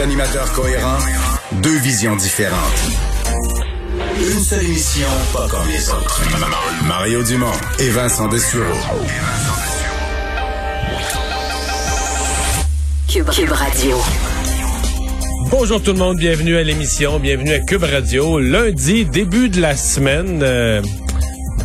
Deux animateurs cohérents, deux visions différentes. Une seule émission, pas comme les autres. Mario Dumont et Vincent Dessureau. Cube, Cube Radio. Bonjour tout le monde, bienvenue à l'émission, bienvenue à Cube Radio. Lundi, début de la semaine. Euh,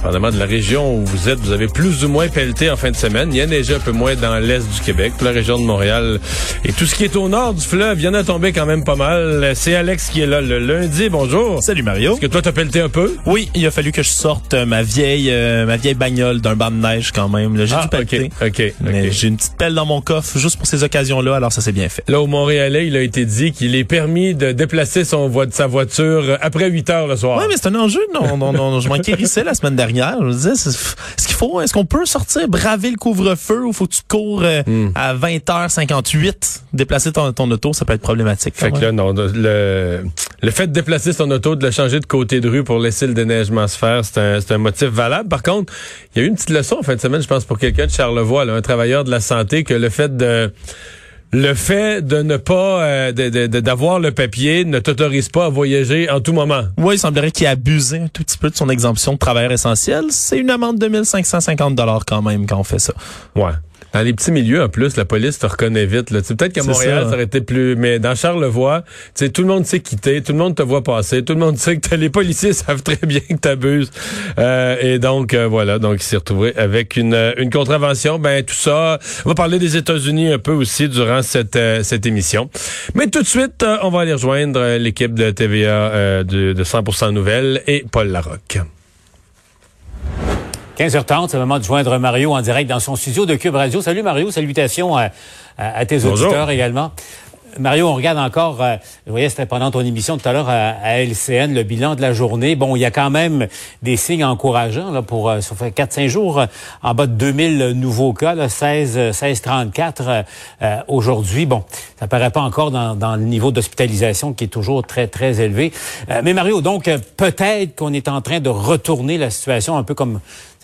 Dépendamment de la région où vous êtes, vous avez plus ou moins pelleté en fin de semaine. Il y a neigé un peu moins dans l'est du Québec, la région de Montréal. Et tout ce qui est au nord du fleuve, il y en a tombé quand même pas mal. C'est Alex qui est là le lundi. Bonjour. Salut Mario. Est-ce que toi t'as pelleté un peu? Oui, il a fallu que je sorte euh, ma vieille euh, ma vieille bagnole d'un banc de neige quand même. J'ai Ah, dû pelleter. ok, ok, Mais ok. J'ai une petite pelle dans mon coffre juste pour ces occasions-là, alors ça s'est bien fait. Là, au Montréalais, il a été dit qu'il est permis de déplacer son vo- sa voiture après 8 heures le soir. Ouais, mais c'est un enjeu. Non, non, non, je m'en guérissais la semaine dernière. Je me disais, c'est- est-ce qu'il faut, est-ce qu'on peut sortir, braver le couvre-feu ou faut que tu cours euh, Hmm. à 20h58, déplacer ton, ton auto, ça peut être problématique. Fait que Ouais. là, non, le, le fait de déplacer son auto, de le changer de côté de rue pour laisser le déneigement se faire, c'est un, c'est un motif valable. Par contre, il y a eu une petite leçon en fin de semaine, je pense, pour quelqu'un de Charlevoix, là, un travailleur de la santé, que le fait de le fait de ne pas euh, d'avoir le papier ne t'autorise pas à voyager en tout moment. Oui, il semblerait qu'il ait abusé un tout petit peu de son exemption de travailleur essentiel. C'est une amende de 1550 dollars quand même quand on fait ça. Ouais. Dans les petits milieux, en plus, la police te reconnaît vite. Là. Tu sais, Peut-être qu'à Montréal, ça. ça. aurait été plus... Mais dans Charlevoix, tu sais, tout le monde sait quitter, tout le monde te voit passer, tout le monde sait que les policiers savent très bien que t'abuses. Euh, et donc, euh, voilà, donc il s'est retrouvé avec une, euh, une contravention. Ben, tout ça, on va parler des États-Unis un peu aussi durant cette, euh, cette émission. Mais tout de suite, euh, on va aller rejoindre l'équipe de TVA euh, de, de 100% Nouvelles et Paul Larocque. 15h30, c'est le moment de joindre Mario en direct dans son studio de Cube Radio. Salut Mario, salutations à, à- à tes Bonjour. auditeurs également. Mario, on regarde encore, euh, je voyais c'était pendant ton émission tout à l'heure à, à LCN, le bilan de la journée. Bon, il y a quand même des signes encourageants là, pour, euh, fait 4-5 jours, euh, en bas de 2000 nouveaux cas, là, 16, euh, 1634 euh, euh, aujourd'hui. Bon, ça paraît pas encore dans, dans le niveau d'hospitalisation qui est toujours très, très élevé. Euh, mais Mario, donc, euh, peut-être qu'on est en train de retourner la situation un peu comme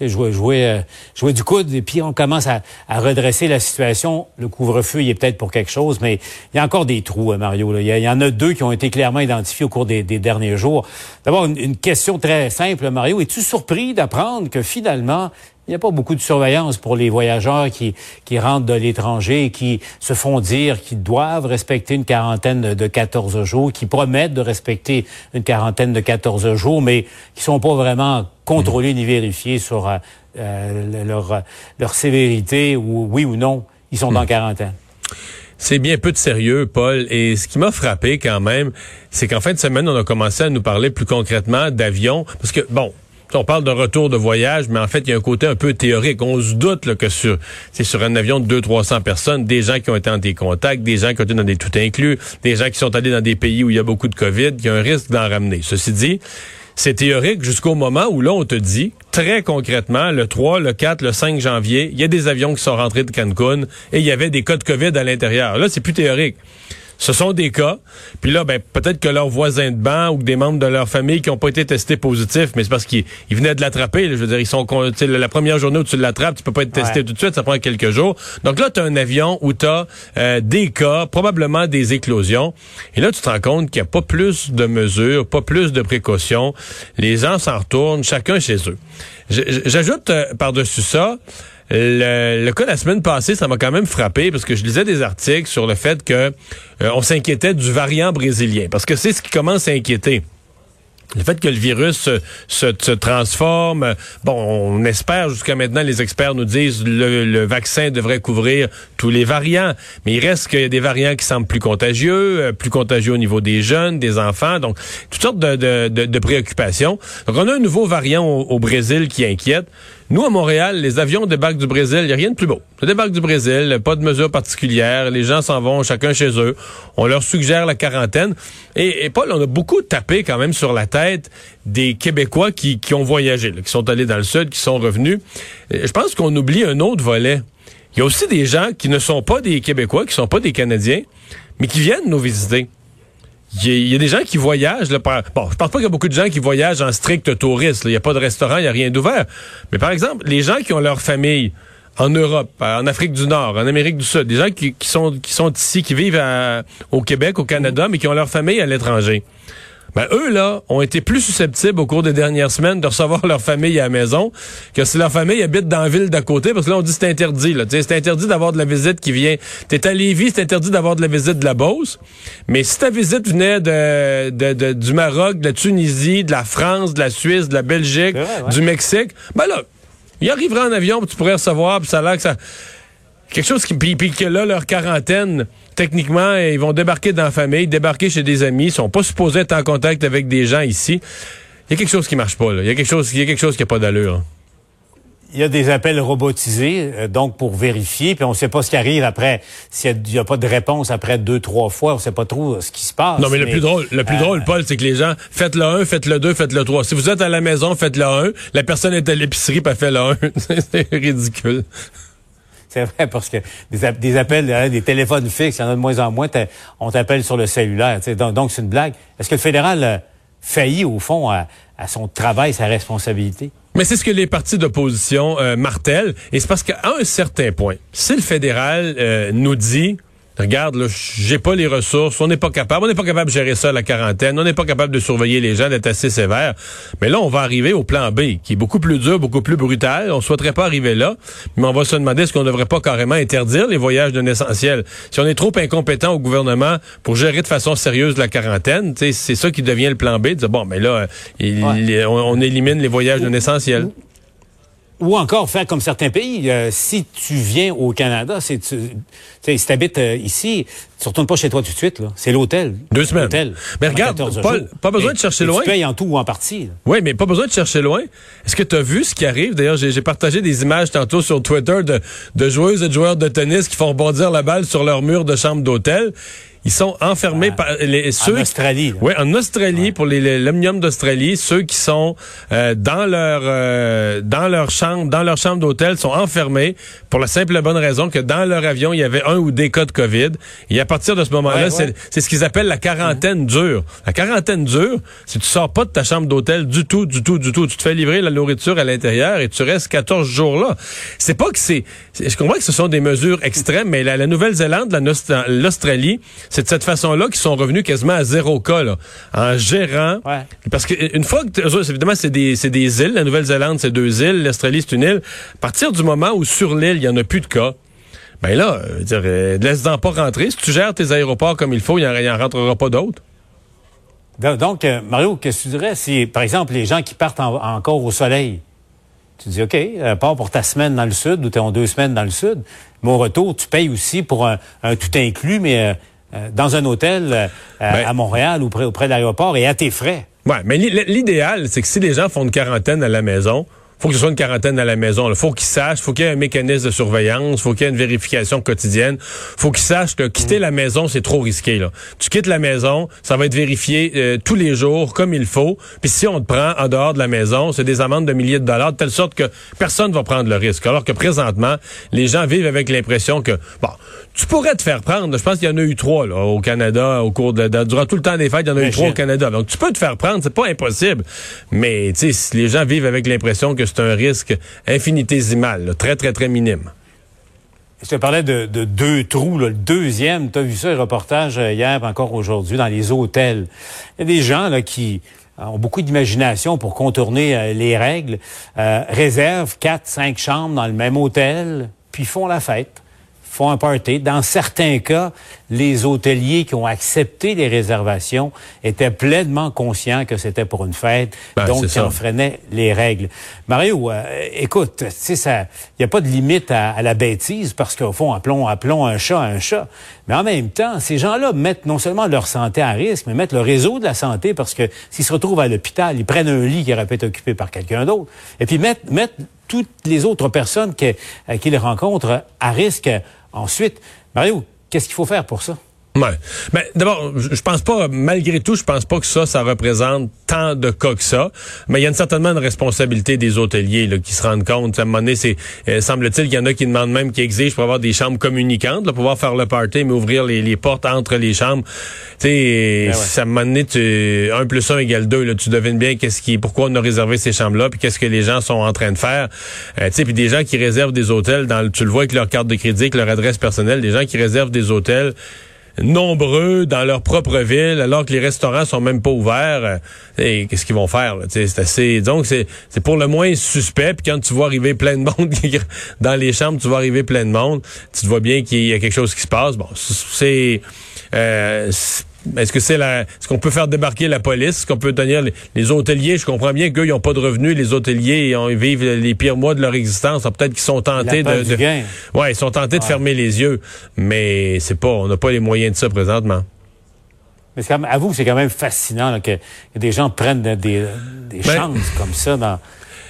jouer, jouer, euh, jouer du coude et puis on commence à, à redresser la situation. Le couvre-feu, il est peut-être pour quelque chose, mais il y a encore des trous, euh, Mario. là. Il, y en a deux qui ont été clairement identifiés au cours des, des derniers jours. D'abord, une, une question très simple, Mario. Es-tu surpris d'apprendre que finalement, il n'y a pas beaucoup de surveillance pour les voyageurs qui, qui rentrent de l'étranger et qui se font dire qu'ils doivent respecter une quarantaine de, de 14 jours, qui promettent de respecter une quarantaine de 14 jours, mais qui sont pas vraiment contrôlés ni vérifiés sur euh, euh, leur, leur sévérité ou oui ou non, ils sont en quarantaine? C'est bien peu de sérieux, Paul. Et ce qui m'a frappé quand même, c'est qu'en fin de semaine, on a commencé à nous parler plus concrètement d'avions. Parce que, bon, on parle de retour de voyage, mais en fait, il y a un côté un peu théorique. On se doute là, que sur, c'est sur un avion de 200-300 personnes, des gens qui ont été en des contacts, des gens qui ont été dans des tout inclus, des gens qui sont allés dans des pays où il y a beaucoup de COVID, il y a un risque d'en ramener. Ceci dit, c'est théorique jusqu'au moment où là, on te dit, très concrètement, le 3, le 4, le 5 janvier, il y a des avions qui sont rentrés de Cancun et il y avait des cas de COVID à l'intérieur. Là, c'est plus théorique. Ce sont des cas. Puis là, ben, peut-être que leurs voisins de banc ou des membres de leur famille qui n'ont pas été testés positifs, mais c'est parce qu'ils ils venaient de l'attraper. Je veux dire, ils sont la première journée où tu l'attrapes, tu peux pas être testé Ouais. tout de suite, ça prend quelques jours. Donc là, tu as un avion où tu as des cas, probablement des éclosions. Et là, tu te rends compte qu'il n'y a pas plus de mesures, pas plus de précautions. Les gens s'en retournent, chacun chez eux. J'ajoute euh, par-dessus ça, le, le cas de la semaine passée, ça m'a quand même frappé parce que je lisais des articles sur le fait que euh, on s'inquiétait du variant brésilien parce que c'est ce qui commence à inquiéter. Le fait que le virus se, se- se transforme, bon, on espère jusqu'à maintenant, les experts nous disent le, le vaccin devrait couvrir tous les variants, mais il reste qu'il y a des variants qui semblent plus contagieux, euh, plus contagieux au niveau des jeunes, des enfants, donc toutes sortes de, de- de- de préoccupations. Donc on a un nouveau variant au, au Brésil qui inquiète. Nous, à Montréal, les avions débarquent du Brésil, il n'y a rien de plus beau. Ça débarque du Brésil, pas de mesures particulières, les gens s'en vont chacun chez eux. On leur suggère la quarantaine. Et, Paul, on a beaucoup tapé quand même sur la tête des Québécois qui, ont voyagé, qui sont allés dans le sud, qui sont revenus. Euh, Je pense qu'on oublie un autre volet. Il y a aussi des gens qui ne sont pas des Québécois, qui sont pas des Canadiens, mais qui viennent nous visiter. Il y, a, des gens qui voyagent. Là, par- bon, je pense pas qu'il y a beaucoup de gens qui voyagent en strict touriste. Il n'y a pas de restaurant, il n'y a rien d'ouvert. Mais par exemple, les gens qui ont leur famille en Europe, en Afrique du Nord, en Amérique du Sud, des gens qui, sont, qui sont ici, qui vivent au Québec, au Canada, mais qui ont leur famille à l'étranger. Ben, eux, là, ont été plus susceptibles au cours des dernières semaines de recevoir leur famille à la maison que si leur famille habite dans la ville d'à côté, parce que là, on dit c'est interdit, là. C'est interdit d'avoir de la visite qui vient. T'es à Lévis, c'est interdit d'avoir de la visite de la Beauce. Mais si ta visite venait de, de, du Maroc, de la Tunisie, de la France, de la Suisse, de la Belgique, du Mexique, ben là, il arrivera en avion, tu pourrais recevoir, puis ça a l'air que ça quelque chose qui puis, que là leur quarantaine techniquement ils vont débarquer dans la famille débarquer chez des amis ils sont pas supposés être en contact avec des gens ici il y a quelque chose qui marche pas il y a quelque chose il y a quelque chose qui a pas d'allure il y a des appels robotisés, euh, donc pour vérifier, puis on ne sait pas ce qui arrive après. S'il n'y a, pas de réponse après deux, trois fois, on ne sait pas trop ce qui se passe. Non, mais, le plus drôle, le plus euh, drôle, Paul, c'est que les gens, faites le 1, faites le 2, faites le 3. Si vous êtes à la maison, faites le 1. La personne est à l'épicerie, elle fait le 1. c'est ridicule. C'est vrai, parce que des, appels, hein, des téléphones fixes, il y en a de moins en moins, on t'appelle sur le cellulaire. Donc, donc c'est une blague. Est-ce que le fédéral faillit, au fond, à, son travail, sa responsabilité? Mais c'est ce que les partis d'opposition euh, martèlent. Et c'est parce qu'à un certain point, si le fédéral euh, nous dit regarde, là, j'ai pas les ressources, on n'est pas capable, on n'est pas capable de gérer ça la quarantaine, on n'est pas capable de surveiller les gens, d'être assez sévère. Mais là, on va arriver au plan B, qui est beaucoup plus dur, beaucoup plus brutal. On souhaiterait pas arriver là, mais on va se demander est-ce qu'on devrait pas carrément interdire les voyages d'un essentiel. Si on est trop incompétent au gouvernement pour gérer de façon sérieuse la quarantaine, c'est ça qui devient le plan B, de dire, bon, mais là, on, élimine les voyages d'un essentiel. Ou encore faire comme certains pays. Euh, si tu viens au Canada, si tu habites euh, ici, tu retournes pas chez toi tout de suite. C'est l'hôtel. Deux semaines. Mais regarde, Paul, pas besoin de chercher loin. Tu payes en tout ou en partie. Oui, mais pas besoin de chercher loin. Est-ce que tu as vu ce qui arrive? D'ailleurs, j'ai partagé des images tantôt sur Twitter de, de joueuses et de joueurs de tennis qui font rebondir la balle sur leur mur de chambre d'hôtel. Ils sont enfermés ah. par les ceux en Australie. Oui, en Australie pour les l'omnium d'Australie, ceux qui sont euh, dans leur euh, dans leur chambre, dans leur chambre d'hôtel sont enfermés pour la simple et bonne raison que dans leur avion, il y avait un ou des cas de Covid. Et partir de ce moment-là, c'est ce qu'ils appellent la quarantaine dure. La quarantaine dure, c'est tu sors pas de ta chambre d'hôtel du tout, du tout, du tout. Tu te fais livrer la nourriture à l'intérieur et tu restes 14 jours là. C'est pas que c'est je comprends que ce sont des mesures extrêmes, mais la, la Nouvelle-Zélande, l'Australie, c'est de cette façon-là qu'ils sont revenus quasiment à zéro cas, là, en gérant. Parce que une fois que, évidemment, c'est des, des îles. La Nouvelle-Zélande, c'est deux îles. L'Australie, c'est une île. À partir du moment où sur l'île, il y en a plus de cas, ben là, euh, dire, euh, laisse-en pas rentrer. Si tu gères tes aéroports comme il faut, il n'y en, rentrera pas d'autres. Donc, euh, Mario, qu'est-ce que tu dirais si, par exemple, les gens qui partent encore au soleil, tu dis, OK, euh, pars pour ta semaine dans le sud ou tu es en deux semaines dans le sud, mais au retour, tu payes aussi pour un, tout inclus, mais euh, dans un hôtel ben- à Montréal ou près, auprès de l'aéroport et à tes frais. Ouais, mais l'idéal, c'est que si les gens font une quarantaine à la maison, faut que ce soit une quarantaine à la maison. Il faut qu'ils sachent, faut qu'il y ait un mécanisme de surveillance, faut qu'il y ait une vérification quotidienne. faut qu'ils sachent que quitter la maison, c'est trop risqué. Là. Tu quittes la maison, ça va être vérifié euh, tous les jours, comme il faut. Puis si on te prend en dehors de la maison, c'est des amendes de milliers de dollars, de telle sorte que personne va prendre le risque. Alors que présentement, les gens vivent avec l'impression que, bon, tu pourrais te faire prendre. Je pense qu'il y en a eu trois là, au Canada au cours de, durant tout le temps des fêtes, il y en a eu trois au Canada. Donc tu peux te faire prendre, c'est pas impossible. Mais tu sais, les gens vivent avec l'impression que c'est un risque infinitésimal, très très très minime. Je te parlais de, deux trous. Le deuxième, tu as vu ça, le reportage euh, hier, encore aujourd'hui, dans les hôtels. Il y a des gens là, qui ont beaucoup d'imagination pour contourner euh, les règles, euh, réservent quatre, cinq chambres dans le même hôtel, puis font la fête font un party. Dans certains cas, les hôteliers qui ont accepté les réservations étaient pleinement conscients que c'était pour une fête, ben, donc ils freinaient les règles. Mario, euh, écoute, tu sais, ça, il n'y a pas de limite à, la bêtise parce qu'au fond, appelons, appelons un chat un chat. Mais en même temps, ces gens-là mettent non seulement leur santé à risque, mais mettent le réseau de la santé parce que s'ils se retrouvent à l'hôpital, ils prennent un lit qui aurait pu être occupé par quelqu'un d'autre. Et puis mettent, mettent toutes les autres personnes qu'ils rencontrent à risque Ensuite, Mario, qu'est-ce qu'il faut faire pour ça? Ouais. Ben, d'abord, je pense pas, malgré tout, je pense pas que ça, ça représente tant de cas que ça. Mais il y a certainement une responsabilité des hôteliers là, qui se rendent compte. À un moment donné, c'est, euh, semble-t-il qu'il y en a qui demandent même, qui exigent pour avoir des chambres communicantes, là, pour pouvoir faire le party, mais ouvrir les, les portes entre les chambres. Tu sais, ben ça m'a donné, tu, 1 plus 1 égale 2. Là, tu devines bien qu'est-ce qui, pourquoi on a réservé ces chambres-là, puis qu'est-ce que les gens sont en train de faire. Euh, tu sais, puis des gens qui réservent des hôtels, dans, tu le vois avec leur carte de crédit, avec leur adresse personnelle, des gens qui réservent des hôtels nombreux dans leur propre ville, alors que les restaurants sont même pas ouverts. Et qu'est-ce qu'ils vont faire C'est assez. Donc c'est c'est pour le moins suspect. Puis quand tu vois arriver plein de monde dans les chambres, tu vois arriver plein de monde, tu te vois bien qu'il y a quelque chose qui se passe. Bon, c'est euh, est-ce que c'est la, est-ce qu'on peut faire débarquer la police? Est-ce qu'on peut tenir les, hôteliers? Je comprends bien qu'eux, ils n'ont pas de revenus. Les hôteliers, ils, vivent les pires mois de leur existence. Peut-être qu'ils sont tentés de, de ouais, ils sont tentés de fermer les yeux. Mais c'est pas, on n'a pas les moyens de ça présentement. Mais c'est avoue c'est quand même fascinant que, des gens prennent des, des ben chances comme ça dans,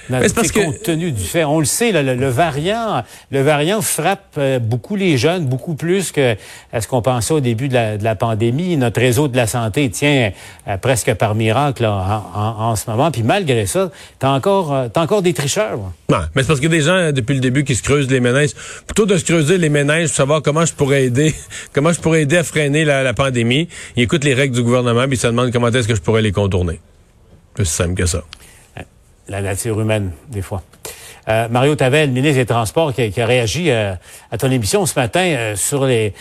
c'est parce que compte tenu du fait, on le sait, le, variant, le variant frappe euh, beaucoup les jeunes, beaucoup plus que à ce qu'on pensait au début de la, pandémie. Notre réseau de la santé tient euh, presque par miracle en, ce moment. Puis malgré ça, t'as encore, euh, as encore des tricheurs. Non, mais c'est parce que des gens depuis le début qui se creusent les ménages. Plutôt de se creuser les ménages pour savoir comment je pourrais aider, comment je pourrais aider à freiner la, pandémie, ils écoutent les règles du gouvernement puis ils se demandent comment est-ce que je pourrais les contourner. Plus simple que ça la nature humaine, des fois. Euh, Mario Tavel, ministre des Transports, qui, a réagi euh, à ton émission ce matin euh, sur les,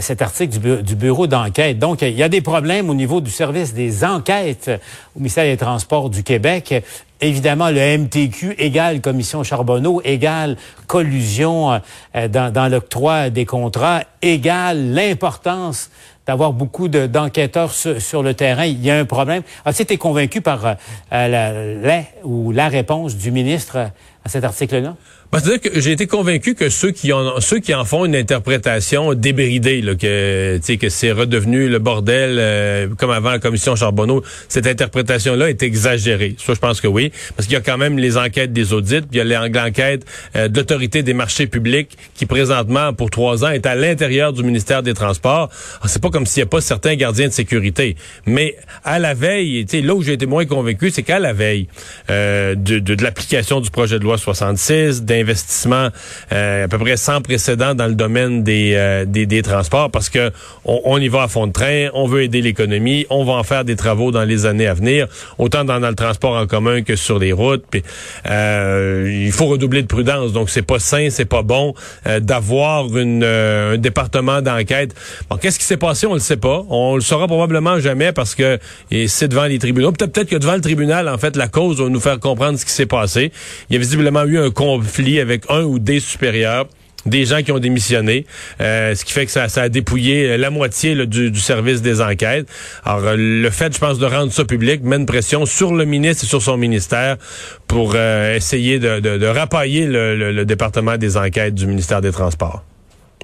cet article du, bureau d'enquête. Donc, il y a des problèmes au niveau du service des enquêtes au ministère des Transports du Québec. Évidemment, le MTQ égale commission Charbonneau, égale collusion dans, dans l'octroi des contrats, égale l'importance d'avoir beaucoup d'enquêteurs sur, le terrain. Il y a un problème. As-tu été convaincu par euh, la, ou la réponse du ministre à cet article-là? C'est-à-dire que j'ai été convaincu que ceux qui en ceux qui en font une interprétation débridée, là, que que c'est redevenu le bordel euh, comme avant la commission Charbonneau, cette interprétation-là est exagérée. Ça, je pense que oui, parce qu'il y a quand même les enquêtes des audits, il y a l'enquête euh, de l'autorité des marchés publics qui présentement pour trois ans est à l'intérieur du ministère des Transports. C'est pas comme s'il n'y a pas certains gardiens de sécurité, mais à la veille, là où j'ai été moins convaincu, c'est qu'à la veille euh, de, de, de l'application du projet de loi 66, d'investissement euh, à peu près sans précédent dans le domaine des, euh, des, transports parce que on, y va à fond de train, on veut aider l'économie, on va en faire des travaux dans les années à venir, autant dans, le transport en commun que sur les routes. Puis, euh, il faut redoubler de prudence, donc c'est pas sain, c'est pas bon d'avoir un département d'enquête. Bon, qu'est-ce qui s'est passé, on le sait pas, on le saura probablement jamais parce que c'est devant les tribunaux. Peut-être que devant le tribunal, en fait, la cause va nous faire comprendre ce qui s'est passé. Il y a visiblement eu un conflit avec un ou des supérieurs des gens qui ont démissionné, euh, ce qui fait que ça, a dépouillé la moitié du, service des enquêtes. Alors, euh, le fait, je pense, de rendre ça public met une pression sur le ministre et sur son ministère pour euh, essayer de, de, rapailler le, département des enquêtes du ministère des Transports.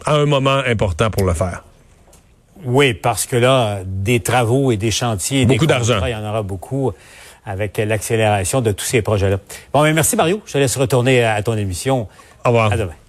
À un moment important pour le faire. Oui, parce que là, des travaux et des chantiers, beaucoup d'argent. Il y en aura beaucoup avec l'accélération de tous ces projets-là. Bon, mais merci Mario. Je te laisse retourner à ton émission. Au revoir. À demain.